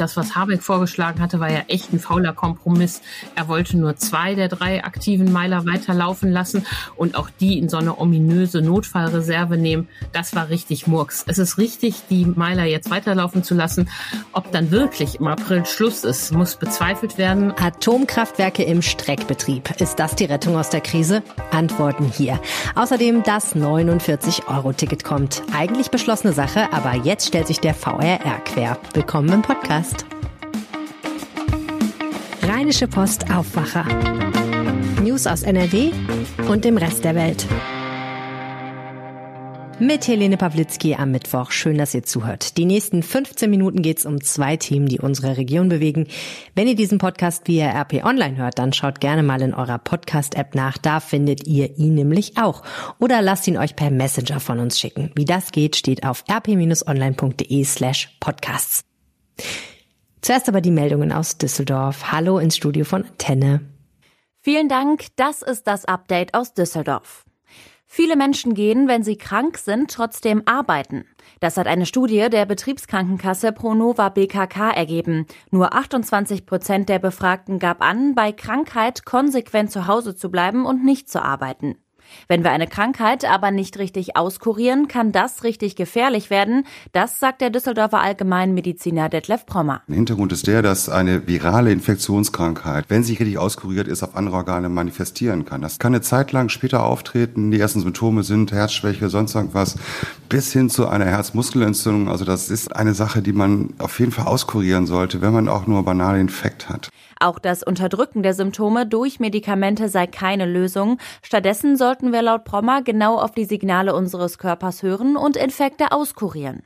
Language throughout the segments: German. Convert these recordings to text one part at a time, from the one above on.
Das, was Habeck vorgeschlagen hatte, war ja echt ein fauler Kompromiss. Er wollte nur zwei der drei aktiven Meiler weiterlaufen lassen und auch die in so eine ominöse Notfallreserve nehmen. Das war richtig Murks. Es ist richtig, die Meiler jetzt weiterlaufen zu lassen. Ob dann wirklich im April Schluss ist, muss bezweifelt werden. Atomkraftwerke im Streckbetrieb. Ist das die Rettung aus der Krise? Antworten hier. Außerdem das 49-Euro-Ticket kommt. Eigentlich beschlossene Sache, aber jetzt stellt sich der VRR quer. Willkommen im Podcast. Rheinische Post Aufwacher. News aus NRW und dem Rest der Welt. Mit Helene Pawlitzki am Mittwoch. Schön, dass ihr zuhört. Die nächsten 15 Minuten geht's um zwei Themen, die unsere Region bewegen. Wenn ihr diesen Podcast via RP Online hört, dann schaut gerne mal in eurer Podcast-App nach. Da findet ihr ihn nämlich auch. Oder lasst ihn euch per Messenger von uns schicken. Wie das geht, steht auf rp-online.de slash podcasts. Zuerst aber die Meldungen aus Düsseldorf. Hallo ins Studio von Antenne. Vielen Dank. Das ist das Update aus Düsseldorf. Viele Menschen gehen, wenn sie krank sind, trotzdem arbeiten. Das hat eine Studie der Betriebskrankenkasse Pronova BKK ergeben. Nur 28 Prozent der Befragten gab an, bei Krankheit konsequent zu Hause zu bleiben und nicht zu arbeiten. Wenn wir eine Krankheit aber nicht richtig auskurieren, kann das richtig gefährlich werden. Das sagt der Düsseldorfer Allgemeinmediziner Detlef Prommer. Der Hintergrund ist der, dass eine virale Infektionskrankheit, wenn sie richtig auskuriert ist, auf andere Organe manifestieren kann. Das kann eine Zeit lang später auftreten. Die ersten Symptome sind Herzschwäche, sonst irgendwas, bis hin zu einer Herzmuskelentzündung. Also das ist eine Sache, die man auf jeden Fall auskurieren sollte, wenn man auch nur banale Infekt hat. Auch das Unterdrücken der Symptome durch Medikamente sei keine Lösung. Stattdessen sollten wir laut Prommer genau auf die Signale unseres Körpers hören und Infekte auskurieren.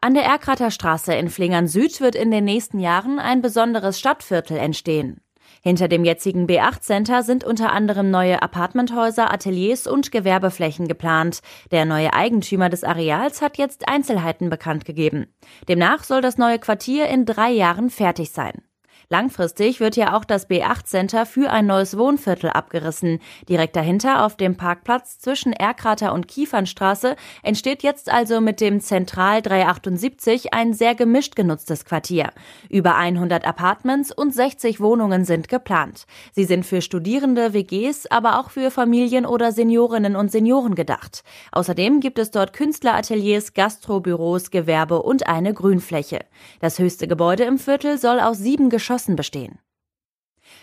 An der Erkrater Straße in Flingern Süd wird in den nächsten Jahren ein besonderes Stadtviertel entstehen. Hinter dem jetzigen B8 Center sind unter anderem neue Apartmenthäuser, Ateliers und Gewerbeflächen geplant. Der neue Eigentümer des Areals hat jetzt Einzelheiten bekannt gegeben. Demnach soll das neue Quartier in drei Jahren fertig sein. Langfristig wird ja auch das B8 Center für ein neues Wohnviertel abgerissen. Direkt dahinter auf dem Parkplatz zwischen Erkrater und Kiefernstraße entsteht jetzt also mit dem Zentral 378 ein sehr gemischt genutztes Quartier. Über 100 Apartments und 60 Wohnungen sind geplant. Sie sind für Studierende, WGs, aber auch für Familien oder Seniorinnen und Senioren gedacht. Außerdem gibt es dort Künstlerateliers, Gastrobüros, Gewerbe und eine Grünfläche. Das höchste Gebäude im Viertel soll aus sieben Geschossen Ressourcen bestehen.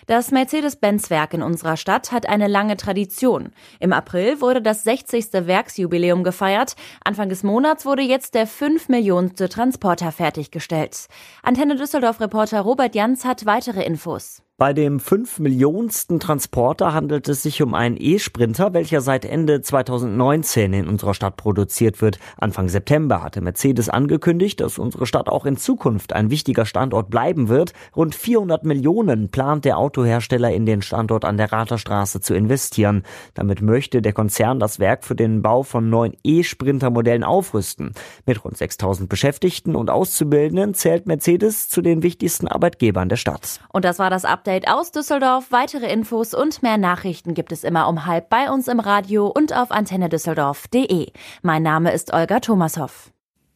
Das Mercedes-Benz-Werk in unserer Stadt hat eine lange Tradition. Im April wurde das 60. Werksjubiläum gefeiert. Anfang des Monats wurde jetzt der 5 Millionste Transporter fertiggestellt. Antenne Düsseldorf-Reporter Robert Janz hat weitere Infos. Bei dem 5 Millionsten Transporter handelt es sich um einen E-Sprinter, welcher seit Ende 2019 in unserer Stadt produziert wird. Anfang September hatte Mercedes angekündigt, dass unsere Stadt auch in Zukunft ein wichtiger Standort bleiben wird. Rund 400 Millionen plant der Autohersteller in den Standort an der Raterstraße zu investieren. Damit möchte der Konzern das Werk für den Bau von neuen E-Sprinter-Modellen aufrüsten. Mit rund 6000 Beschäftigten und Auszubildenden zählt Mercedes zu den wichtigsten Arbeitgebern der Stadt. Und das war das Update aus Düsseldorf. Weitere Infos und mehr Nachrichten gibt es immer um halb bei uns im Radio und auf antennedüsseldorf.de. Mein Name ist Olga Thomashoff.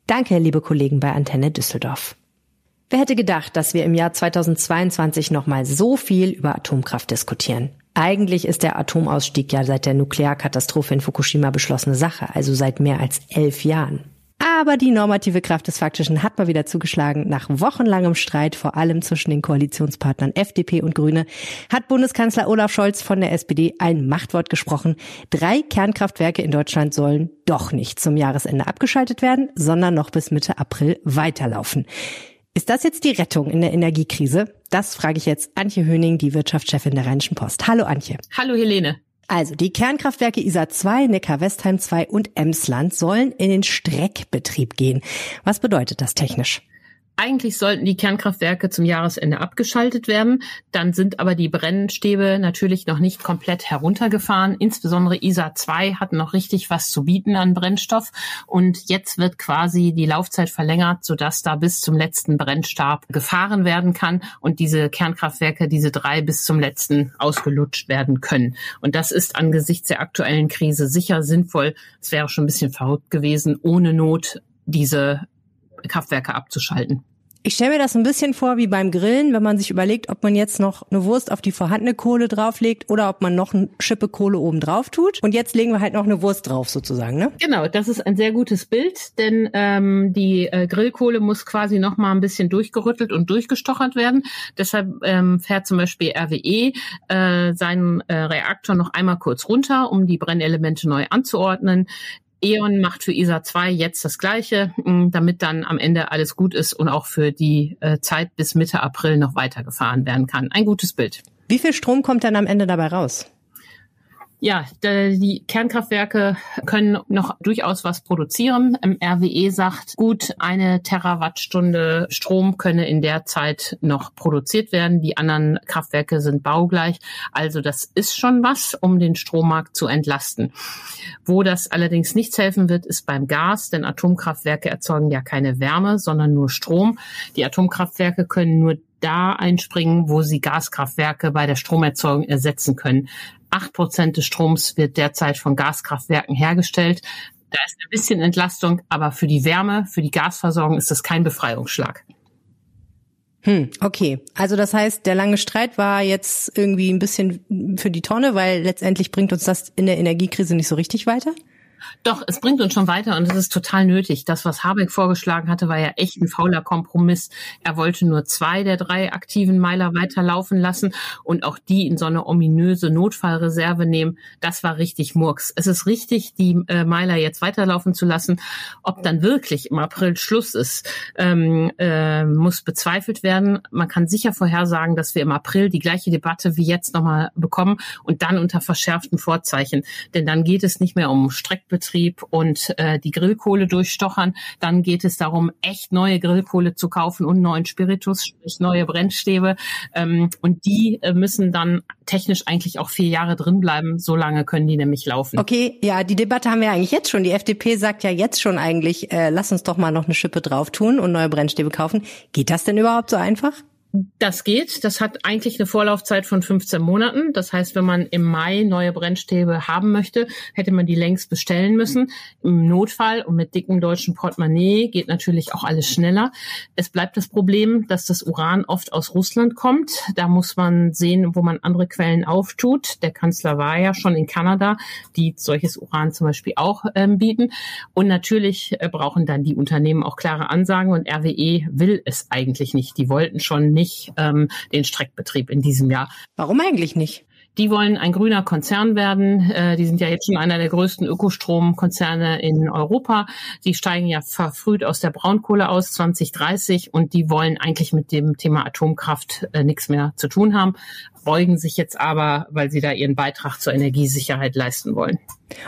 Danke, liebe Kollegen bei Antenne Düsseldorf. Wer hätte gedacht, dass wir im Jahr 2022 nochmal so viel über Atomkraft diskutieren? Eigentlich ist der Atomausstieg ja seit der Nuklearkatastrophe in Fukushima beschlossene Sache, also seit mehr als elf Jahren. Aber die normative Kraft des Faktischen hat mal wieder zugeschlagen. Nach wochenlangem Streit, vor allem zwischen den Koalitionspartnern FDP und Grüne, hat Bundeskanzler Olaf Scholz von der SPD ein Machtwort gesprochen. Drei Kernkraftwerke in Deutschland sollen doch nicht zum Jahresende abgeschaltet werden, sondern noch bis Mitte April weiterlaufen. Ist das jetzt die Rettung in der Energiekrise? Das frage ich jetzt Antje Höning, die Wirtschaftschefin der Rheinischen Post. Hallo Antje. Hallo Helene. Also die Kernkraftwerke ISA 2, Neckar-Westheim 2 und Emsland sollen in den Streckbetrieb gehen. Was bedeutet das technisch? Eigentlich sollten die Kernkraftwerke zum Jahresende abgeschaltet werden. Dann sind aber die Brennstäbe natürlich noch nicht komplett heruntergefahren. Insbesondere ISA 2 hat noch richtig was zu bieten an Brennstoff. Und jetzt wird quasi die Laufzeit verlängert, sodass da bis zum letzten Brennstab gefahren werden kann und diese Kernkraftwerke, diese drei bis zum letzten ausgelutscht werden können. Und das ist angesichts der aktuellen Krise sicher sinnvoll. Es wäre schon ein bisschen verrückt gewesen, ohne Not diese Kraftwerke abzuschalten. Ich stelle mir das ein bisschen vor wie beim Grillen, wenn man sich überlegt, ob man jetzt noch eine Wurst auf die vorhandene Kohle drauflegt oder ob man noch eine Schippe Kohle oben drauf tut. Und jetzt legen wir halt noch eine Wurst drauf sozusagen, ne? Genau, das ist ein sehr gutes Bild, denn ähm, die äh, Grillkohle muss quasi noch mal ein bisschen durchgerüttelt und durchgestochert werden. Deshalb ähm, fährt zum Beispiel RWE äh, seinen äh, Reaktor noch einmal kurz runter, um die Brennelemente neu anzuordnen. E.ON macht für ISA 2 jetzt das Gleiche, mm, damit dann am Ende alles gut ist und auch für die äh, Zeit bis Mitte April noch weitergefahren werden kann. Ein gutes Bild. Wie viel Strom kommt dann am Ende dabei raus? Ja, die Kernkraftwerke können noch durchaus was produzieren. RWE sagt, gut eine Terawattstunde Strom könne in der Zeit noch produziert werden. Die anderen Kraftwerke sind baugleich. Also das ist schon was, um den Strommarkt zu entlasten. Wo das allerdings nichts helfen wird, ist beim Gas, denn Atomkraftwerke erzeugen ja keine Wärme, sondern nur Strom. Die Atomkraftwerke können nur da einspringen, wo sie Gaskraftwerke bei der Stromerzeugung ersetzen können. Acht Prozent des Stroms wird derzeit von Gaskraftwerken hergestellt. Da ist ein bisschen Entlastung, aber für die Wärme, für die Gasversorgung ist das kein Befreiungsschlag. Hm, okay. Also das heißt, der lange Streit war jetzt irgendwie ein bisschen für die Tonne, weil letztendlich bringt uns das in der Energiekrise nicht so richtig weiter? Doch, es bringt uns schon weiter und es ist total nötig. Das, was Habeck vorgeschlagen hatte, war ja echt ein fauler Kompromiss. Er wollte nur zwei der drei aktiven Meiler weiterlaufen lassen und auch die in so eine ominöse Notfallreserve nehmen. Das war richtig Murks. Es ist richtig, die äh, Meiler jetzt weiterlaufen zu lassen. Ob dann wirklich im April Schluss ist, ähm, äh, muss bezweifelt werden. Man kann sicher vorhersagen, dass wir im April die gleiche Debatte wie jetzt nochmal bekommen und dann unter verschärften Vorzeichen. Denn dann geht es nicht mehr um Streck Betrieb und äh, die Grillkohle durchstochern. Dann geht es darum, echt neue Grillkohle zu kaufen und neuen Spiritus, sprich neue Brennstäbe. Ähm, und die äh, müssen dann technisch eigentlich auch vier Jahre drin bleiben. So lange können die nämlich laufen. Okay, ja, die Debatte haben wir eigentlich jetzt schon. Die FDP sagt ja jetzt schon eigentlich, äh, lass uns doch mal noch eine Schippe drauf tun und neue Brennstäbe kaufen. Geht das denn überhaupt so einfach? Das geht. Das hat eigentlich eine Vorlaufzeit von 15 Monaten. Das heißt, wenn man im Mai neue Brennstäbe haben möchte, hätte man die längst bestellen müssen. Im Notfall und mit dickem deutschen Portemonnaie geht natürlich auch alles schneller. Es bleibt das Problem, dass das Uran oft aus Russland kommt. Da muss man sehen, wo man andere Quellen auftut. Der Kanzler war ja schon in Kanada, die solches Uran zum Beispiel auch ähm, bieten. Und natürlich äh, brauchen dann die Unternehmen auch klare Ansagen und RWE will es eigentlich nicht. Die wollten schon nicht ähm, den Streckbetrieb in diesem Jahr. Warum eigentlich nicht? Die wollen ein grüner Konzern werden. Äh, die sind ja jetzt schon einer der größten Ökostromkonzerne in Europa. Die steigen ja verfrüht aus der Braunkohle aus 2030 und die wollen eigentlich mit dem Thema Atomkraft äh, nichts mehr zu tun haben, beugen sich jetzt aber, weil sie da ihren Beitrag zur Energiesicherheit leisten wollen.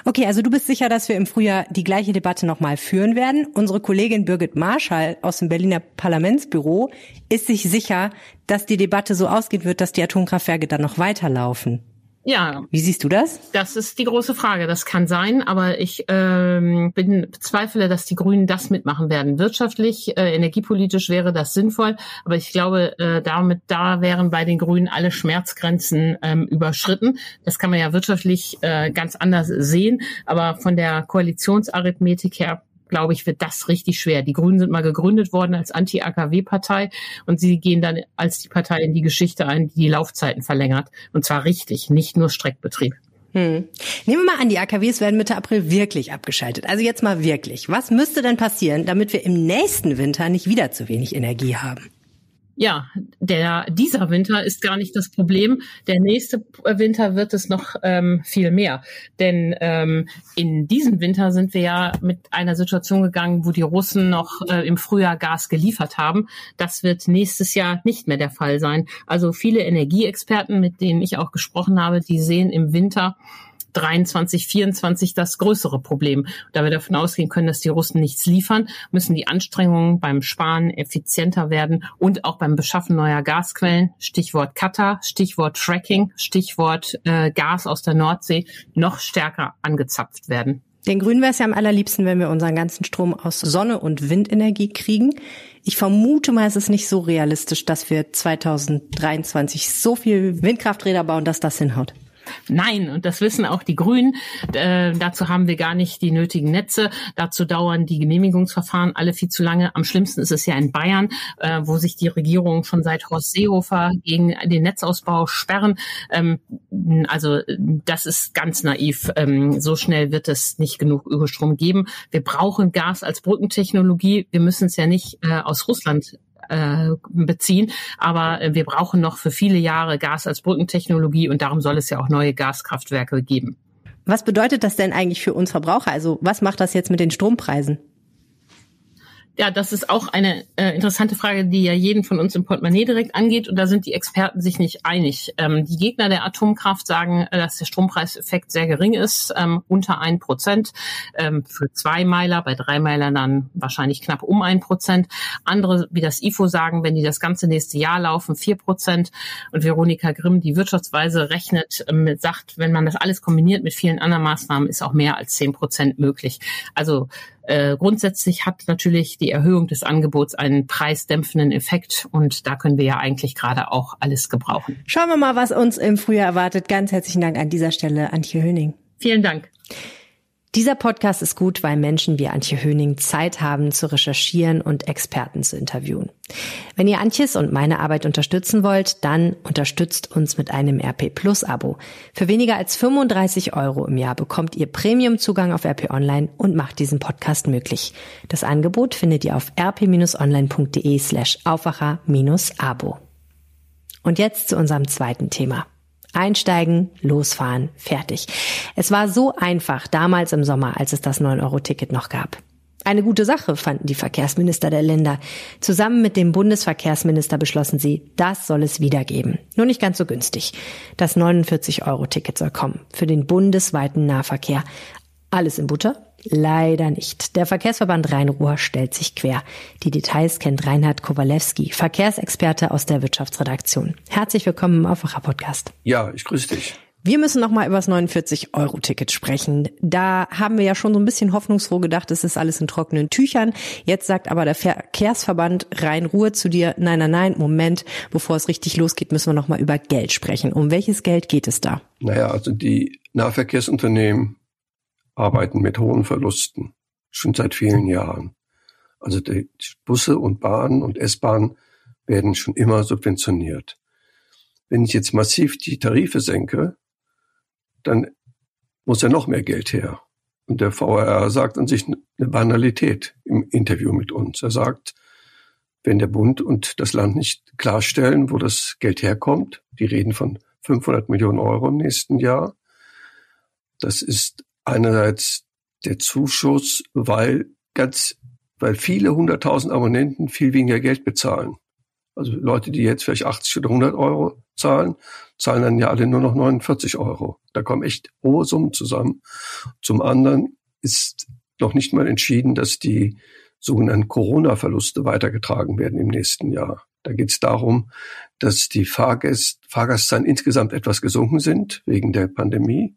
Okay, also du bist sicher, dass wir im Frühjahr die gleiche Debatte nochmal führen werden. Unsere Kollegin Birgit Marschall aus dem Berliner Parlamentsbüro ist sich sicher, dass die Debatte so ausgehen wird, dass die Atomkraftwerke dann noch weiterlaufen. Ja. Wie siehst du das? Das ist die große Frage. Das kann sein, aber ich ähm, bin bezweifle, dass die Grünen das mitmachen werden. Wirtschaftlich, äh, energiepolitisch wäre das sinnvoll, aber ich glaube, äh, damit da wären bei den Grünen alle Schmerzgrenzen ähm, überschritten. Das kann man ja wirtschaftlich äh, ganz anders sehen, aber von der Koalitionsarithmetik her glaube ich, wird das richtig schwer. Die Grünen sind mal gegründet worden als Anti-AKW-Partei und sie gehen dann als die Partei in die Geschichte ein, die die Laufzeiten verlängert. Und zwar richtig, nicht nur Streckbetrieb. Hm. Nehmen wir mal an, die AKWs werden Mitte April wirklich abgeschaltet. Also jetzt mal wirklich. Was müsste denn passieren, damit wir im nächsten Winter nicht wieder zu wenig Energie haben? Ja, der dieser Winter ist gar nicht das Problem. Der nächste Winter wird es noch ähm, viel mehr, denn ähm, in diesem Winter sind wir ja mit einer Situation gegangen, wo die Russen noch äh, im Frühjahr Gas geliefert haben. Das wird nächstes Jahr nicht mehr der Fall sein. Also viele Energieexperten, mit denen ich auch gesprochen habe, die sehen im Winter 23, 24 das größere Problem. Da wir davon ausgehen können, dass die Russen nichts liefern, müssen die Anstrengungen beim Sparen effizienter werden und auch beim Beschaffen neuer Gasquellen, Stichwort Katar, Stichwort Fracking, Stichwort äh, Gas aus der Nordsee, noch stärker angezapft werden. Den Grünen wäre es ja am allerliebsten, wenn wir unseren ganzen Strom aus Sonne- und Windenergie kriegen. Ich vermute mal, es ist nicht so realistisch, dass wir 2023 so viel Windkrafträder bauen, dass das hinhaut. Nein, und das wissen auch die Grünen. Äh, dazu haben wir gar nicht die nötigen Netze. Dazu dauern die Genehmigungsverfahren alle viel zu lange. Am schlimmsten ist es ja in Bayern, äh, wo sich die Regierung schon seit Horst Seehofer gegen den Netzausbau sperren. Ähm, also das ist ganz naiv. Ähm, so schnell wird es nicht genug Überstrom geben. Wir brauchen Gas als Brückentechnologie. Wir müssen es ja nicht äh, aus Russland äh, beziehen. Aber äh, wir brauchen noch für viele Jahre Gas als Brückentechnologie und darum soll es ja auch neue Gaskraftwerke geben. Was bedeutet das denn eigentlich für uns Verbraucher? Also was macht das jetzt mit den Strompreisen? Ja, das ist auch eine äh, interessante Frage, die ja jeden von uns im Portemonnaie direkt angeht. Und da sind die Experten sich nicht einig. Ähm, die Gegner der Atomkraft sagen, äh, dass der Strompreiseffekt sehr gering ist, ähm, unter ein Prozent. Ähm, für zwei Meiler, bei drei Meilern dann wahrscheinlich knapp um ein Prozent. Andere, wie das IFO, sagen, wenn die das ganze nächste Jahr laufen, vier Prozent. Und Veronika Grimm, die Wirtschaftsweise, rechnet, ähm, sagt, wenn man das alles kombiniert mit vielen anderen Maßnahmen, ist auch mehr als zehn Prozent möglich. Also äh, grundsätzlich hat natürlich die Erhöhung des Angebots einen preisdämpfenden Effekt und da können wir ja eigentlich gerade auch alles gebrauchen. Schauen wir mal, was uns im Frühjahr erwartet. Ganz herzlichen Dank an dieser Stelle, Antje Höning. Vielen Dank. Dieser Podcast ist gut, weil Menschen wie Antje Höning Zeit haben zu recherchieren und Experten zu interviewen. Wenn ihr Antjes und meine Arbeit unterstützen wollt, dann unterstützt uns mit einem RP Plus Abo. Für weniger als 35 Euro im Jahr bekommt ihr Premium-Zugang auf RP Online und macht diesen Podcast möglich. Das Angebot findet ihr auf rp-online.de slash Aufwacher-Abo. Und jetzt zu unserem zweiten Thema. Einsteigen, losfahren, fertig. Es war so einfach damals im Sommer, als es das 9-Euro-Ticket noch gab. Eine gute Sache fanden die Verkehrsminister der Länder. Zusammen mit dem Bundesverkehrsminister beschlossen sie, das soll es wieder geben. Nur nicht ganz so günstig. Das 49-Euro-Ticket soll kommen für den bundesweiten Nahverkehr. Alles in Butter? Leider nicht. Der Verkehrsverband Rhein-Ruhr stellt sich quer. Die Details kennt Reinhard Kowalewski, Verkehrsexperte aus der Wirtschaftsredaktion. Herzlich willkommen im Aufwacher Podcast. Ja, ich grüße dich. Wir müssen noch mal über das 49-Euro-Ticket sprechen. Da haben wir ja schon so ein bisschen hoffnungsfroh gedacht, es ist alles in trockenen Tüchern. Jetzt sagt aber der Verkehrsverband Rhein-Ruhr zu dir, nein, nein, nein, Moment, bevor es richtig losgeht, müssen wir noch mal über Geld sprechen. Um welches Geld geht es da? Naja, also die Nahverkehrsunternehmen arbeiten mit hohen Verlusten, schon seit vielen Jahren. Also die Busse und Bahnen und S-Bahnen werden schon immer subventioniert. Wenn ich jetzt massiv die Tarife senke, dann muss ja noch mehr Geld her. Und der VRR sagt an sich eine Banalität im Interview mit uns. Er sagt, wenn der Bund und das Land nicht klarstellen, wo das Geld herkommt, die reden von 500 Millionen Euro im nächsten Jahr, das ist einerseits der Zuschuss, weil ganz, weil viele hunderttausend Abonnenten viel weniger Geld bezahlen. Also Leute, die jetzt vielleicht 80 oder 100 Euro zahlen, zahlen dann ja alle nur noch 49 Euro. Da kommen echt hohe Summen zusammen. Zum anderen ist noch nicht mal entschieden, dass die sogenannten Corona-Verluste weitergetragen werden im nächsten Jahr. Da geht es darum, dass die Fahrgäste, Fahrgastzahlen insgesamt etwas gesunken sind wegen der Pandemie.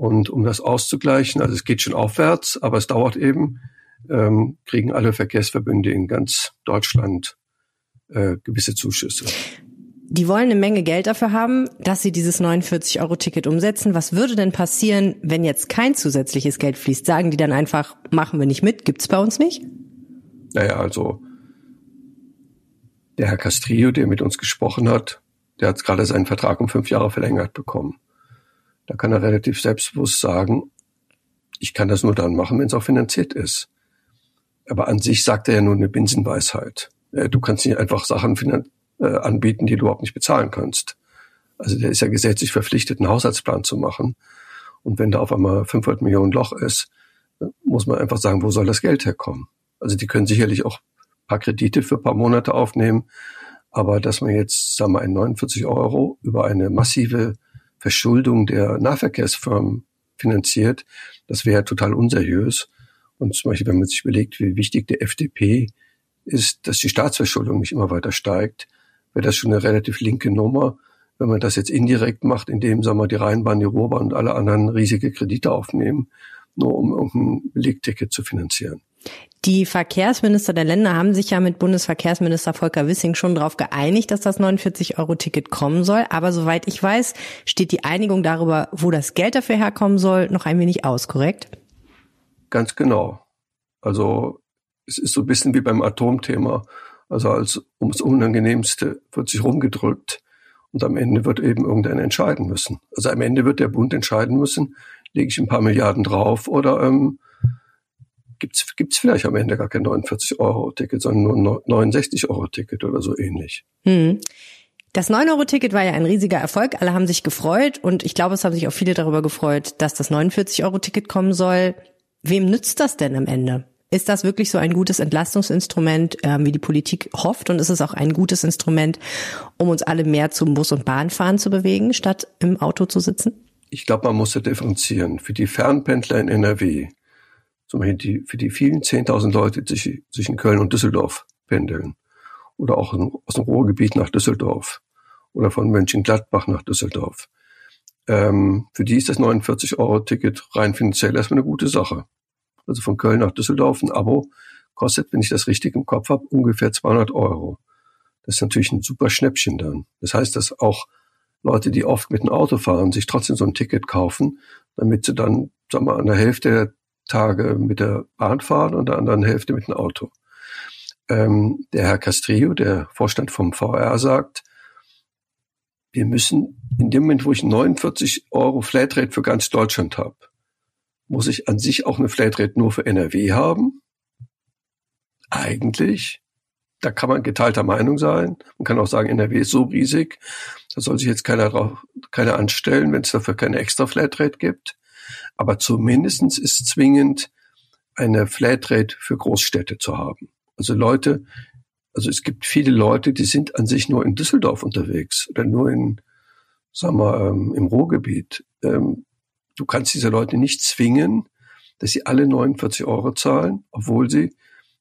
Und um das auszugleichen, also es geht schon aufwärts, aber es dauert eben, ähm, kriegen alle Verkehrsverbünde in ganz Deutschland äh, gewisse Zuschüsse. Die wollen eine Menge Geld dafür haben, dass sie dieses 49-Euro-Ticket umsetzen. Was würde denn passieren, wenn jetzt kein zusätzliches Geld fließt? Sagen die dann einfach, machen wir nicht mit, gibt's bei uns nicht? Naja, also der Herr Castrillo, der mit uns gesprochen hat, der hat gerade seinen Vertrag um fünf Jahre verlängert bekommen. Da kann er relativ selbstbewusst sagen, ich kann das nur dann machen, wenn es auch finanziert ist. Aber an sich sagt er ja nur eine Binsenweisheit. Du kannst nicht einfach Sachen äh, anbieten, die du überhaupt nicht bezahlen kannst. Also der ist ja gesetzlich verpflichtet, einen Haushaltsplan zu machen. Und wenn da auf einmal 500 Millionen Loch ist, muss man einfach sagen, wo soll das Geld herkommen? Also die können sicherlich auch paar Kredite für paar Monate aufnehmen. Aber dass man jetzt, sagen wir, 49 Euro über eine massive Verschuldung der Nahverkehrsfirmen finanziert, das wäre total unseriös. Und zum Beispiel, wenn man sich überlegt, wie wichtig der FDP ist, dass die Staatsverschuldung nicht immer weiter steigt, wäre das schon eine relativ linke Nummer. Wenn man das jetzt indirekt macht, indem, sagen wir, die Rheinbahn, die Ruhrbahn und alle anderen riesige Kredite aufnehmen, nur um irgendein Belegticket zu finanzieren. Die Verkehrsminister der Länder haben sich ja mit Bundesverkehrsminister Volker Wissing schon darauf geeinigt, dass das 49-Euro-Ticket kommen soll. Aber soweit ich weiß, steht die Einigung darüber, wo das Geld dafür herkommen soll, noch ein wenig aus, korrekt? Ganz genau. Also es ist so ein bisschen wie beim Atomthema. Also als ums Unangenehmste wird sich rumgedrückt und am Ende wird eben irgendeiner entscheiden müssen. Also am Ende wird der Bund entscheiden müssen, lege ich ein paar Milliarden drauf oder ähm, gibt's gibt's vielleicht am Ende gar kein 49-Euro-Ticket, sondern nur 69-Euro-Ticket oder so ähnlich. Hm. Das 9-Euro-Ticket war ja ein riesiger Erfolg. Alle haben sich gefreut und ich glaube, es haben sich auch viele darüber gefreut, dass das 49-Euro-Ticket kommen soll. Wem nützt das denn am Ende? Ist das wirklich so ein gutes Entlastungsinstrument, äh, wie die Politik hofft? Und ist es auch ein gutes Instrument, um uns alle mehr zum Bus- und Bahnfahren zu bewegen, statt im Auto zu sitzen? Ich glaube, man muss ja differenzieren. Für die Fernpendler in NRW zum Beispiel die, für die vielen 10.000 Leute, die zwischen Köln und Düsseldorf pendeln oder auch aus dem Ruhrgebiet nach Düsseldorf oder von Mönchengladbach nach Düsseldorf. Ähm, für die ist das 49-Euro-Ticket rein finanziell erstmal eine gute Sache. Also von Köln nach Düsseldorf ein Abo kostet, wenn ich das richtig im Kopf habe, ungefähr 200 Euro. Das ist natürlich ein super Schnäppchen dann. Das heißt, dass auch Leute, die oft mit dem Auto fahren, sich trotzdem so ein Ticket kaufen, damit sie dann, sagen wir, an der Hälfte Tage mit der Bahn fahren und der anderen Hälfte mit dem Auto. Ähm, der Herr Castrillo, der Vorstand vom VR, sagt, wir müssen in dem Moment, wo ich 49 Euro Flatrate für ganz Deutschland habe, muss ich an sich auch eine Flatrate nur für NRW haben? Eigentlich. Da kann man geteilter Meinung sein. Man kann auch sagen, NRW ist so riesig, da soll sich jetzt keiner drauf, keiner anstellen, wenn es dafür keine extra Flatrate gibt. Aber zumindestens ist zwingend eine Flatrate für Großstädte zu haben. Also Leute, also es gibt viele Leute, die sind an sich nur in Düsseldorf unterwegs oder nur in, sagen wir, ähm, im Ruhrgebiet. Ähm, du kannst diese Leute nicht zwingen, dass sie alle 49 Euro zahlen, obwohl sie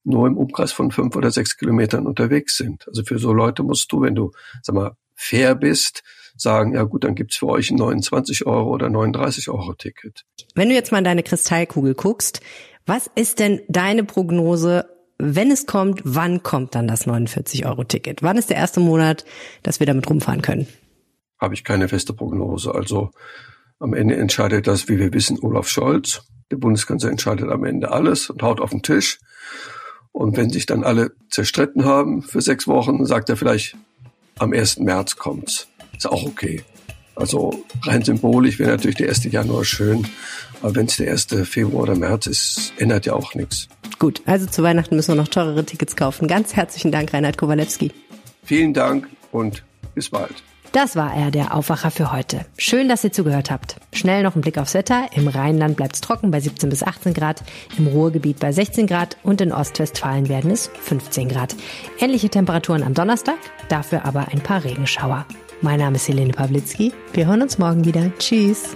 nur im Umkreis von fünf oder sechs Kilometern unterwegs sind. Also für so Leute musst du, wenn du, sag mal, fair bist, sagen, ja gut, dann gibt's für euch ein 29 Euro oder 39 Euro Ticket. Wenn du jetzt mal in deine Kristallkugel guckst, was ist denn deine Prognose, wenn es kommt, wann kommt dann das 49 Euro Ticket? Wann ist der erste Monat, dass wir damit rumfahren können? Habe ich keine feste Prognose. Also am Ende entscheidet das, wie wir wissen, Olaf Scholz. Der Bundeskanzler entscheidet am Ende alles und haut auf den Tisch. Und wenn sich dann alle zerstritten haben für sechs Wochen, sagt er vielleicht, am 1. März kommt's. Ist auch okay. Also rein symbolisch wäre natürlich der 1. Januar schön. Aber wenn es der 1. Februar oder März ist, ändert ja auch nichts. Gut, also zu Weihnachten müssen wir noch teurere Tickets kaufen. Ganz herzlichen Dank, Reinhard Kowalewski. Vielen Dank und bis bald. Das war er, der Aufwacher für heute. Schön, dass ihr zugehört habt. Schnell noch ein Blick aufs Wetter. Im Rheinland bleibt es trocken bei 17 bis 18 Grad, im Ruhrgebiet bei 16 Grad und in Ostwestfalen werden es 15 Grad. Ähnliche Temperaturen am Donnerstag, dafür aber ein paar Regenschauer. Mein Name ist Helene Pawlitzki. Wir hören uns morgen wieder. Tschüss.